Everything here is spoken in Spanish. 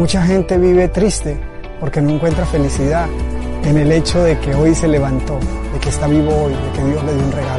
Mucha gente vive triste porque no encuentra felicidad en el hecho de que hoy se levantó, de que está vivo hoy, de que Dios le dio un regalo.